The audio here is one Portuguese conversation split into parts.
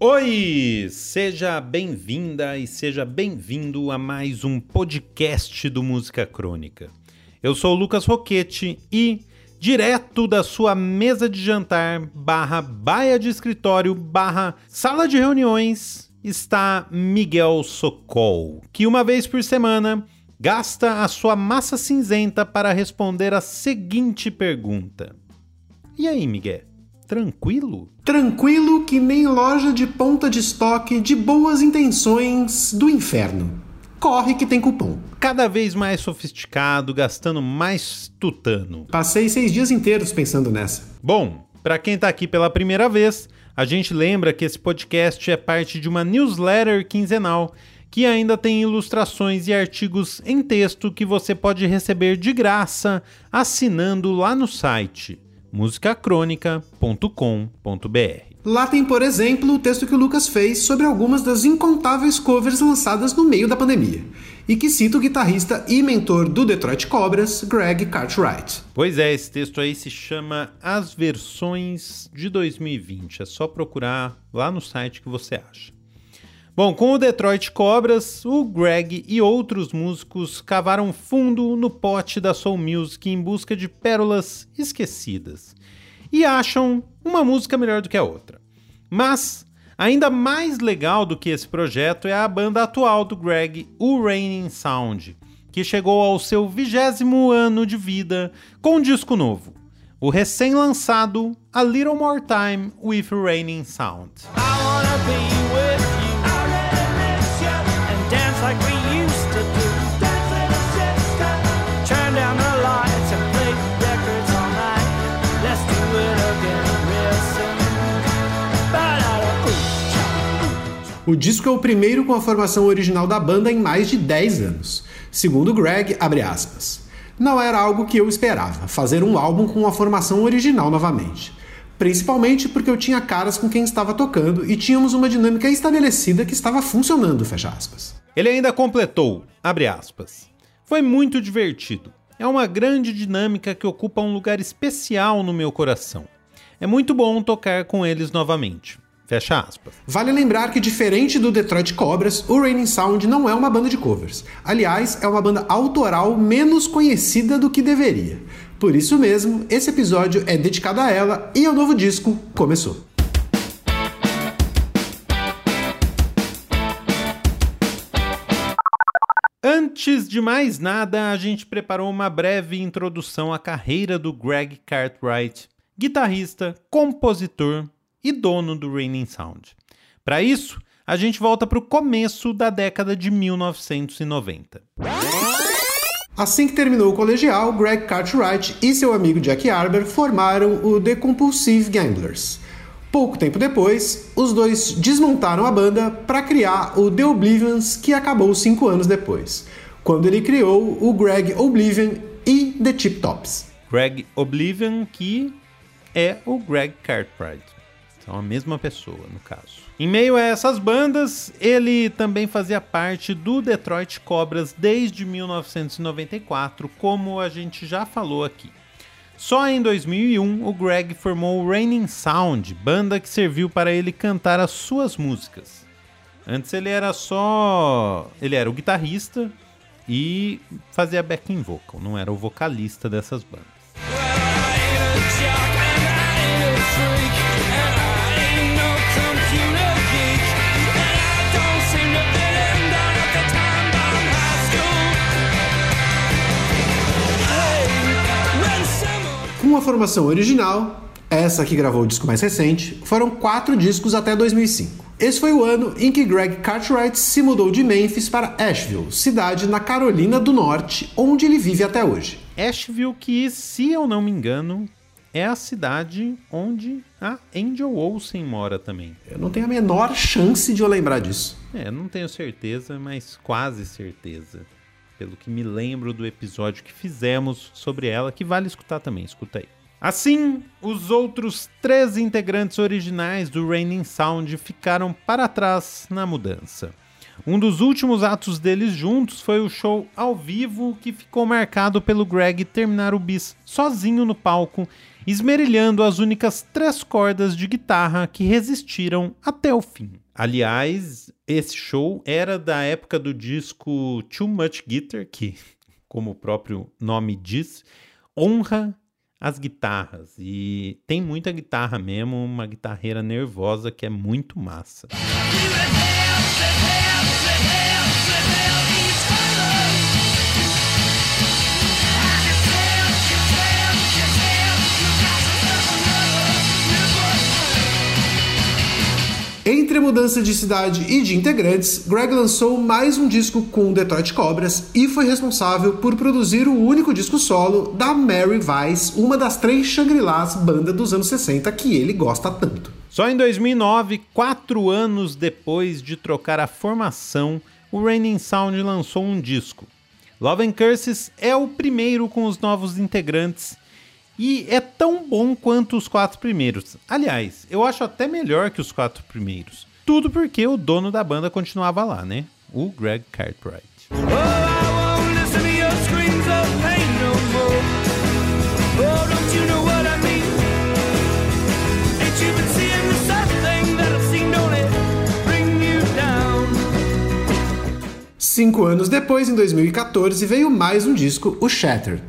Oi! Seja bem-vinda e seja bem-vindo a mais um podcast do Música Crônica. Eu sou o Lucas Roquete e, direto da sua mesa de jantar, barra baia de escritório, barra sala de reuniões, está Miguel Socol, que uma vez por semana gasta a sua massa cinzenta para responder a seguinte pergunta: E aí, Miguel? Tranquilo? Tranquilo que nem loja de ponta de estoque de boas intenções do inferno. Corre que tem cupom. Cada vez mais sofisticado, gastando mais tutano. Passei seis dias inteiros pensando nessa. Bom, para quem tá aqui pela primeira vez, a gente lembra que esse podcast é parte de uma newsletter quinzenal que ainda tem ilustrações e artigos em texto que você pode receber de graça assinando lá no site musicacronica.com.br. Lá tem, por exemplo, o texto que o Lucas fez sobre algumas das incontáveis covers lançadas no meio da pandemia, e que cita o guitarrista e mentor do Detroit Cobras, Greg Cartwright. Pois é, esse texto aí se chama As Versões de 2020. É só procurar lá no site que você acha. Bom, com o Detroit Cobras, o Greg e outros músicos cavaram fundo no pote da soul music em busca de pérolas esquecidas e acham uma música melhor do que a outra. Mas ainda mais legal do que esse projeto é a banda atual do Greg, o Raining Sound, que chegou ao seu vigésimo ano de vida com um disco novo, o recém-lançado A Little More Time with Raining Sound. O disco é o primeiro com a formação original da banda em mais de 10 anos. Segundo Greg, abre aspas. Não era algo que eu esperava, fazer um álbum com a formação original novamente. Principalmente porque eu tinha caras com quem estava tocando e tínhamos uma dinâmica estabelecida que estava funcionando, fecha aspas. Ele ainda completou, aspas. Foi muito divertido. É uma grande dinâmica que ocupa um lugar especial no meu coração. É muito bom tocar com eles novamente. Fecha aspas. Vale lembrar que, diferente do Detroit Cobras, o Raining Sound não é uma banda de covers. Aliás, é uma banda autoral menos conhecida do que deveria. Por isso mesmo, esse episódio é dedicado a ela e ao novo disco começou. Antes de mais nada, a gente preparou uma breve introdução à carreira do Greg Cartwright, guitarrista, compositor, e dono do Raining Sound. Para isso, a gente volta para o começo da década de 1990. Assim que terminou o colegial, Greg Cartwright e seu amigo Jack Arber formaram o The Compulsive Gamblers. Pouco tempo depois, os dois desmontaram a banda para criar o The Oblivions, que acabou cinco anos depois, quando ele criou o Greg Oblivion e The Chip Tops. Greg Oblivion, que é o Greg Cartwright. São a mesma pessoa, no caso. Em meio a essas bandas, ele também fazia parte do Detroit Cobras desde 1994, como a gente já falou aqui. Só em 2001, o Greg formou o Raining Sound, banda que serviu para ele cantar as suas músicas. Antes ele era só. Ele era o guitarrista e fazia backing vocal, não era o vocalista dessas bandas. Formação original, essa que gravou o disco mais recente, foram quatro discos até 2005. Esse foi o ano em que Greg Cartwright se mudou de Memphis para Asheville, cidade na Carolina do Norte, onde ele vive até hoje. Asheville, que, se eu não me engano, é a cidade onde a Angel Olsen mora também. Eu não tenho a menor chance de eu lembrar disso. É, não tenho certeza, mas quase certeza pelo que me lembro do episódio que fizemos sobre ela, que vale escutar também, escuta aí. Assim, os outros três integrantes originais do Raining Sound ficaram para trás na mudança. Um dos últimos atos deles juntos foi o show ao vivo que ficou marcado pelo Greg terminar o bis sozinho no palco esmerilhando as únicas três cordas de guitarra que resistiram até o fim. Aliás, esse show era da época do disco Too Much Guitar, que, como o próprio nome diz, honra as guitarras. E tem muita guitarra mesmo, uma guitarreira nervosa que é muito massa. Mudança de cidade e de integrantes, Greg lançou mais um disco com Detroit Cobras e foi responsável por produzir o único disco solo da Mary Vice, uma das três Shangri-Las banda dos anos 60 que ele gosta tanto. Só em 2009, quatro anos depois de trocar a formação, o Raining Sound lançou um disco. Love and Curses é o primeiro com os novos integrantes e é tão bom quanto os quatro primeiros. Aliás, eu acho até melhor que os quatro primeiros. Tudo porque o dono da banda continuava lá, né? O Greg Cartwright. Cinco anos depois, em 2014, veio mais um disco, o Shattered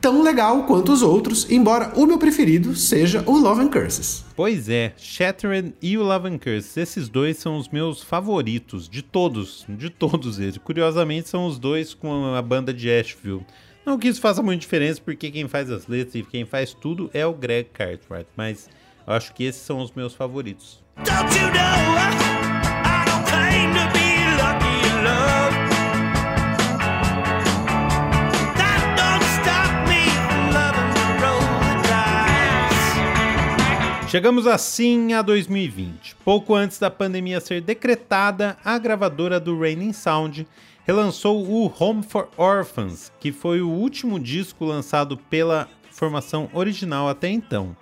tão legal quanto os outros, embora o meu preferido seja o Love and Curses. Pois é, Shattered e o Love and Curses, esses dois são os meus favoritos, de todos, de todos eles. Curiosamente, são os dois com a banda de Asheville. Não que isso faça muita diferença, porque quem faz as letras e quem faz tudo é o Greg Cartwright, mas eu acho que esses são os meus favoritos. Don't you know, Chegamos assim a 2020. Pouco antes da pandemia ser decretada, a gravadora do Raining Sound relançou o Home for Orphans, que foi o último disco lançado pela formação original até então.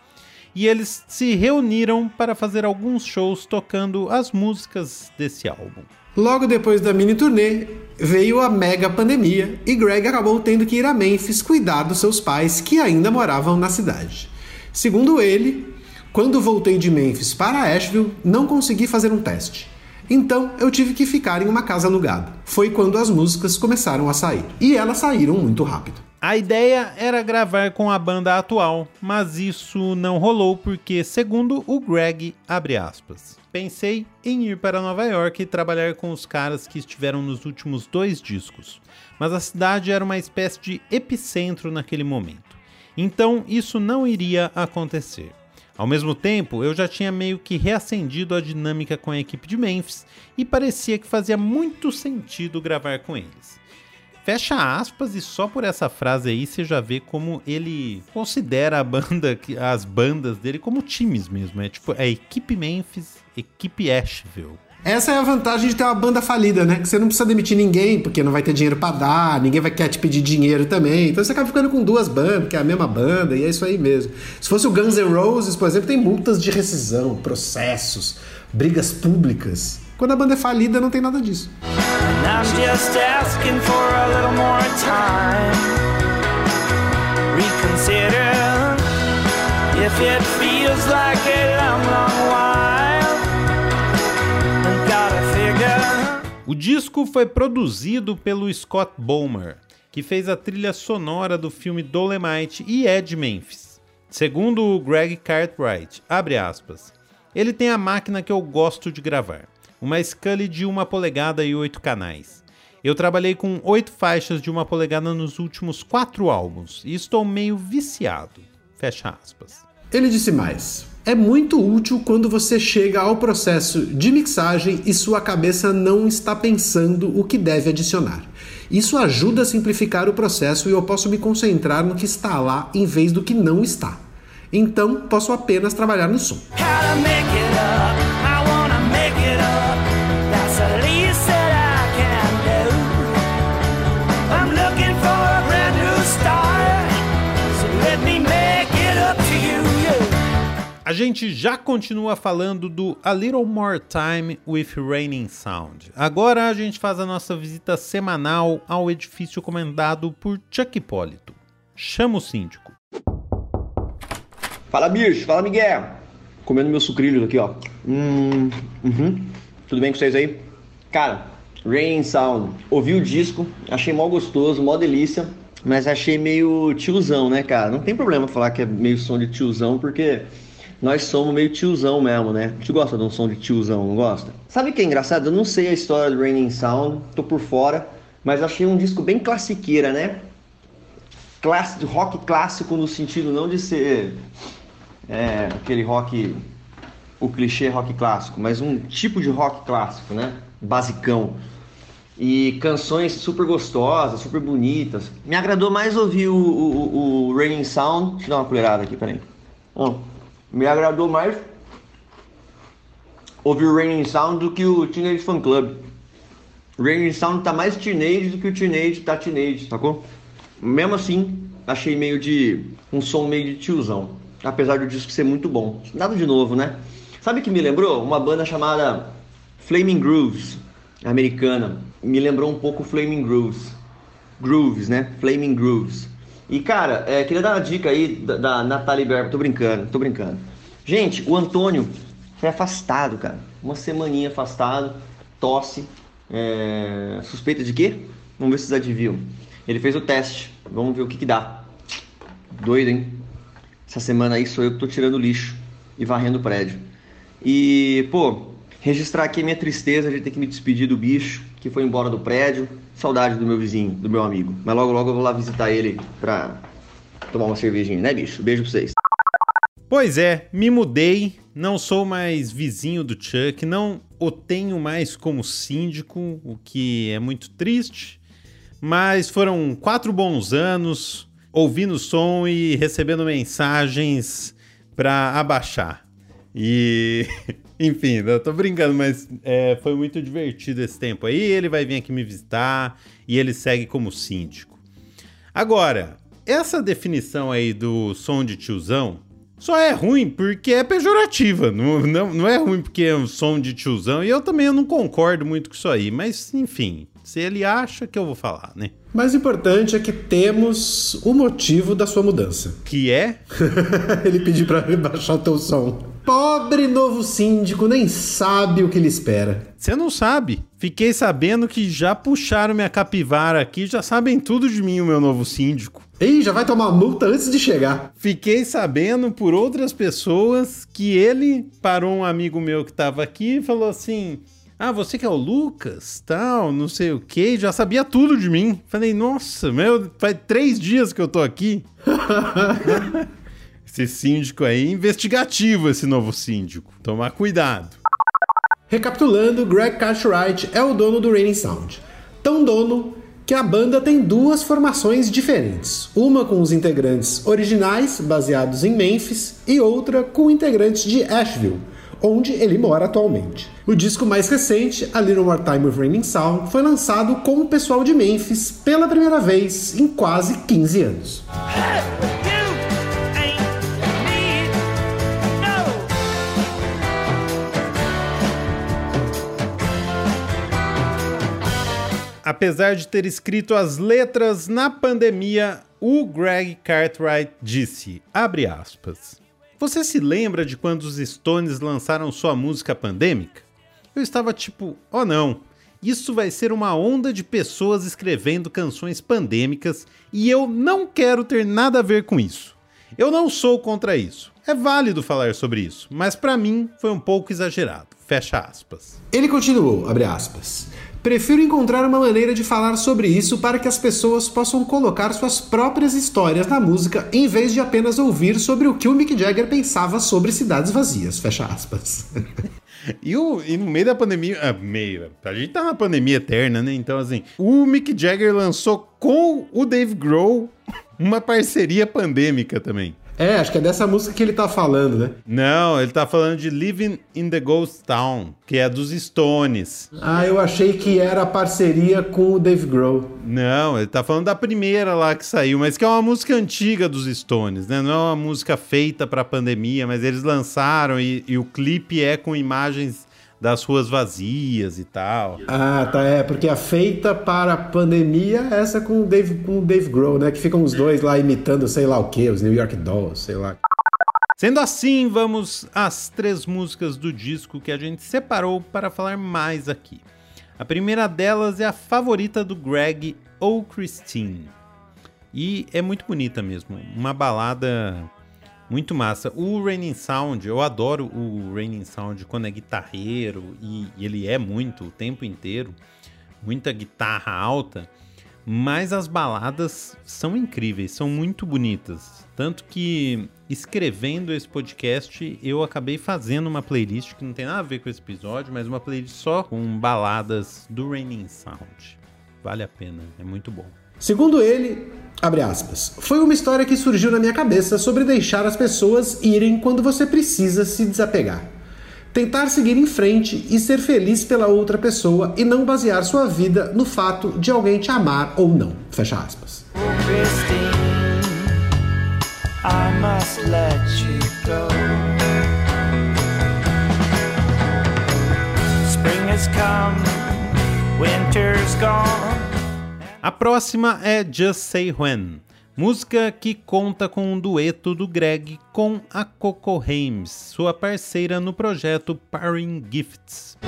E eles se reuniram para fazer alguns shows tocando as músicas desse álbum. Logo depois da mini turnê, veio a mega pandemia e Greg acabou tendo que ir a Memphis cuidar dos seus pais que ainda moravam na cidade. Segundo ele, quando voltei de Memphis para Asheville, não consegui fazer um teste. Então eu tive que ficar em uma casa alugada. Foi quando as músicas começaram a sair. E elas saíram muito rápido. A ideia era gravar com a banda atual, mas isso não rolou porque, segundo o Greg, aspas, pensei em ir para Nova York e trabalhar com os caras que estiveram nos últimos dois discos, mas a cidade era uma espécie de epicentro naquele momento. Então isso não iria acontecer. Ao mesmo tempo, eu já tinha meio que reacendido a dinâmica com a equipe de Memphis e parecia que fazia muito sentido gravar com eles. Fecha aspas e só por essa frase aí você já vê como ele considera a banda, as bandas dele como times mesmo. É tipo a equipe Memphis, equipe Asheville. Essa é a vantagem de ter uma banda falida, né? Que você não precisa demitir ninguém, porque não vai ter dinheiro para dar, ninguém vai querer te pedir dinheiro também. Então você acaba ficando com duas bandas, que é a mesma banda, e é isso aí mesmo. Se fosse o Guns N' Roses, por exemplo, tem multas de rescisão, processos, brigas públicas. Quando a banda é falida, não tem nada disso. I'm O disco foi produzido pelo Scott Bowmer, que fez a trilha sonora do filme Dolemite e Ed Memphis. Segundo o Greg Cartwright, abre aspas, ele tem a máquina que eu gosto de gravar, uma Scully de uma polegada e oito canais. Eu trabalhei com oito faixas de uma polegada nos últimos quatro álbuns e estou meio viciado. Fecha aspas. Ele disse mais é muito útil quando você chega ao processo de mixagem e sua cabeça não está pensando o que deve adicionar. Isso ajuda a simplificar o processo e eu posso me concentrar no que está lá em vez do que não está. Então, posso apenas trabalhar no som. A gente já continua falando do A Little More Time with Raining Sound. Agora a gente faz a nossa visita semanal ao edifício comandado por Chuck Hipólito. Chama o síndico. Fala, bicho. Fala, Miguel. Comendo meus sucrilhos aqui, ó. Hum, uhum. Tudo bem com vocês aí? Cara, Rain Sound. Ouvi o disco, achei mó gostoso, mó delícia. Mas achei meio tiozão, né, cara? Não tem problema falar que é meio som de tiozão, porque nós somos meio tiozão mesmo, né? A gente gosta de um som de tiozão, não gosta? Sabe o que é engraçado? Eu não sei a história do Raining Sound, tô por fora, mas achei um disco bem classiqueira, né? Clássico, rock clássico no sentido não de ser é, aquele rock, o clichê rock clássico, mas um tipo de rock clássico, né? Basicão. E canções super gostosas, super bonitas. Me agradou mais ouvir o, o, o Raining Sound. Deixa eu dar uma colherada aqui, peraí. Oh me agradou mais ouvir o Raining Sound do que o Teenage Fan Club. O Raining Sound tá mais teenage do que o Teenage tá teenage, sacou? Mesmo assim, achei meio de. um som meio de tiozão. Apesar do disco ser muito bom. Nada de novo, né? Sabe que me lembrou? Uma banda chamada Flaming Grooves, americana. Me lembrou um pouco Flaming Grooves. Grooves, né? Flaming Grooves. E, cara, é, queria dar uma dica aí da, da Natalie Berber. Tô brincando, tô brincando. Gente, o Antônio foi afastado, cara. Uma semaninha afastado, tosse. É... Suspeita de quê? Vamos ver se vocês adivinham. Ele fez o teste. Vamos ver o que que dá. Doido, hein? Essa semana aí sou eu que tô tirando lixo e varrendo o prédio. E, pô, registrar aqui a minha tristeza de ter que me despedir do bicho que foi embora do prédio. Saudade do meu vizinho, do meu amigo. Mas logo, logo eu vou lá visitar ele pra tomar uma cervejinha, né, bicho? Beijo pra vocês. Pois é, me mudei, não sou mais vizinho do Chuck, não o tenho mais como síndico, o que é muito triste. Mas foram quatro bons anos ouvindo som e recebendo mensagens para abaixar. E Enfim, eu tô brincando, mas é, foi muito divertido esse tempo aí. Ele vai vir aqui me visitar e ele segue como síndico. Agora, essa definição aí do som de tiozão só é ruim porque é pejorativa. Não, não, não é ruim porque é um som de tiozão. E eu também eu não concordo muito com isso aí. Mas, enfim, se ele acha que eu vou falar, né? Mais importante é que temos o motivo da sua mudança. Que é? ele pediu para baixar o teu som. Pobre novo síndico nem sabe o que lhe espera. Você não sabe. Fiquei sabendo que já puxaram minha capivara aqui, já sabem tudo de mim, o meu novo síndico. Ei, já vai tomar multa antes de chegar. Fiquei sabendo por outras pessoas que ele parou um amigo meu que estava aqui e falou assim: ah, você que é o Lucas, tal, não sei o que, já sabia tudo de mim. Falei, nossa, meu, faz três dias que eu tô aqui. esse síndico aí, investigativo esse novo síndico. Tomar cuidado. Recapitulando, Greg Cartwright é o dono do Raining Sound. Tão dono que a banda tem duas formações diferentes. Uma com os integrantes originais, baseados em Memphis, e outra com integrantes de Asheville, onde ele mora atualmente. O disco mais recente, A Little More Time with Raining Sound, foi lançado com o pessoal de Memphis pela primeira vez em quase 15 anos. Apesar de ter escrito as letras na pandemia, o Greg Cartwright disse, abre aspas, Você se lembra de quando os Stones lançaram sua música pandêmica? Eu estava tipo, oh não, isso vai ser uma onda de pessoas escrevendo canções pandêmicas e eu não quero ter nada a ver com isso. Eu não sou contra isso. É válido falar sobre isso, mas para mim foi um pouco exagerado. Fecha aspas. Ele continuou, abre aspas. Prefiro encontrar uma maneira de falar sobre isso para que as pessoas possam colocar suas próprias histórias na música em vez de apenas ouvir sobre o que o Mick Jagger pensava sobre cidades vazias. Fecha aspas. E, o, e no meio da pandemia. Ah, meio. A gente tá na pandemia eterna, né? Então, assim, o Mick Jagger lançou com o Dave Grohl uma parceria pandêmica também. É, acho que é dessa música que ele tá falando, né? Não, ele tá falando de Living in the Ghost Town, que é dos Stones. Ah, eu achei que era a parceria com o Dave Grohl. Não, ele tá falando da primeira lá que saiu, mas que é uma música antiga dos Stones, né? Não é uma música feita pra pandemia, mas eles lançaram e, e o clipe é com imagens das ruas vazias e tal. Ah, tá, é, porque a feita para a pandemia é essa com o Dave, com o Dave Grohl, né? Que ficam os dois lá imitando sei lá o que, os New York Dolls, sei lá. Sendo assim, vamos às três músicas do disco que a gente separou para falar mais aqui. A primeira delas é a favorita do Greg ou Christine. E é muito bonita mesmo, uma balada muito massa. O Raining Sound, eu adoro o Raining Sound quando é guitarreiro e, e ele é muito o tempo inteiro, muita guitarra alta, mas as baladas são incríveis, são muito bonitas. Tanto que escrevendo esse podcast, eu acabei fazendo uma playlist que não tem nada a ver com esse episódio, mas uma playlist só com baladas do Raining Sound. Vale a pena, é muito bom. Segundo ele, aspas, foi uma história que surgiu na minha cabeça sobre deixar as pessoas irem quando você precisa se desapegar. Tentar seguir em frente e ser feliz pela outra pessoa e não basear sua vida no fato de alguém te amar ou não. Fecha aspas. Próxima é Just Say When, música que conta com um dueto do Greg com a Coco Hames, sua parceira no projeto Paring Gifts.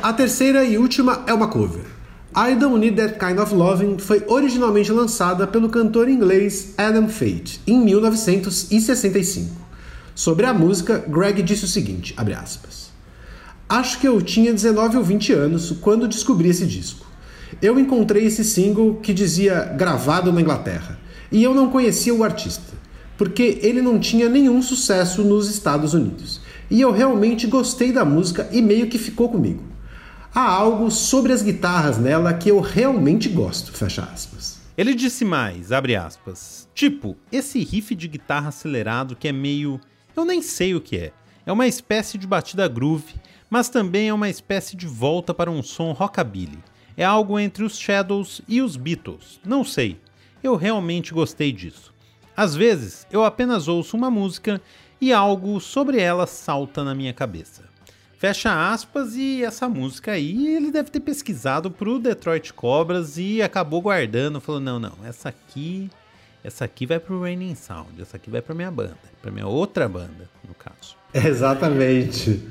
A terceira e última é uma cover. I Don't Need That Kind of Loving foi originalmente lançada pelo cantor inglês Adam Fate em 1965. Sobre a música, Greg disse o seguinte, aspas, Acho que eu tinha 19 ou 20 anos quando descobri esse disco. Eu encontrei esse single que dizia gravado na Inglaterra, e eu não conhecia o artista, porque ele não tinha nenhum sucesso nos Estados Unidos. E eu realmente gostei da música e meio que ficou comigo há algo sobre as guitarras nela que eu realmente gosto, fecha aspas. Ele disse mais, abre aspas, tipo, esse riff de guitarra acelerado que é meio... eu nem sei o que é. É uma espécie de batida groove, mas também é uma espécie de volta para um som rockabilly. É algo entre os Shadows e os Beatles, não sei. Eu realmente gostei disso. Às vezes, eu apenas ouço uma música e algo sobre ela salta na minha cabeça. Fecha aspas, e essa música aí ele deve ter pesquisado pro Detroit Cobras e acabou guardando. Falou: não, não, essa aqui. Essa aqui vai pro Raining Sound, essa aqui vai pra minha banda, pra minha outra banda, no caso. Exatamente.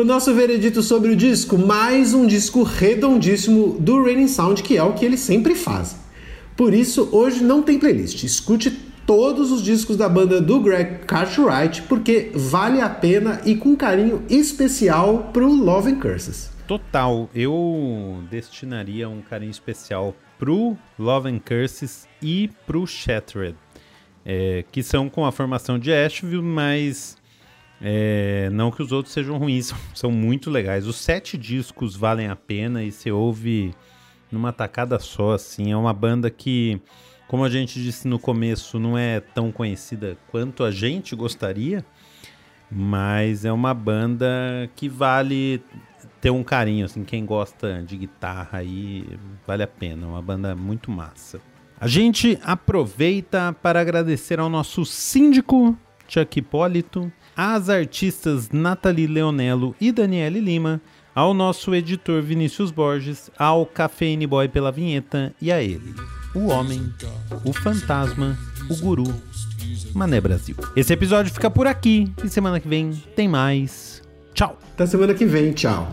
O nosso veredito sobre o disco, mais um disco redondíssimo do Raining Sound, que é o que eles sempre fazem. Por isso, hoje não tem playlist. Escute todos os discos da banda do Greg Cartwright, porque vale a pena e com carinho especial pro Love and Curses. Total, eu destinaria um carinho especial pro Love and Curses e pro Shattered, é, que são com a formação de Asheville, mas é, não que os outros sejam ruins, são muito legais. Os sete discos valem a pena e você ouve numa tacada só, assim. É uma banda que, como a gente disse no começo, não é tão conhecida quanto a gente gostaria, mas é uma banda que vale ter um carinho, assim. Quem gosta de guitarra aí, vale a pena. É uma banda muito massa. A gente aproveita para agradecer ao nosso síndico, Chuck Hipólito, às artistas Nathalie Leonello e Daniele Lima, ao nosso editor Vinícius Borges, ao Cafeine Boy pela vinheta e a ele, o homem, o fantasma, o guru, Mané Brasil. Esse episódio fica por aqui e semana que vem tem mais. Tchau. Até semana que vem, tchau.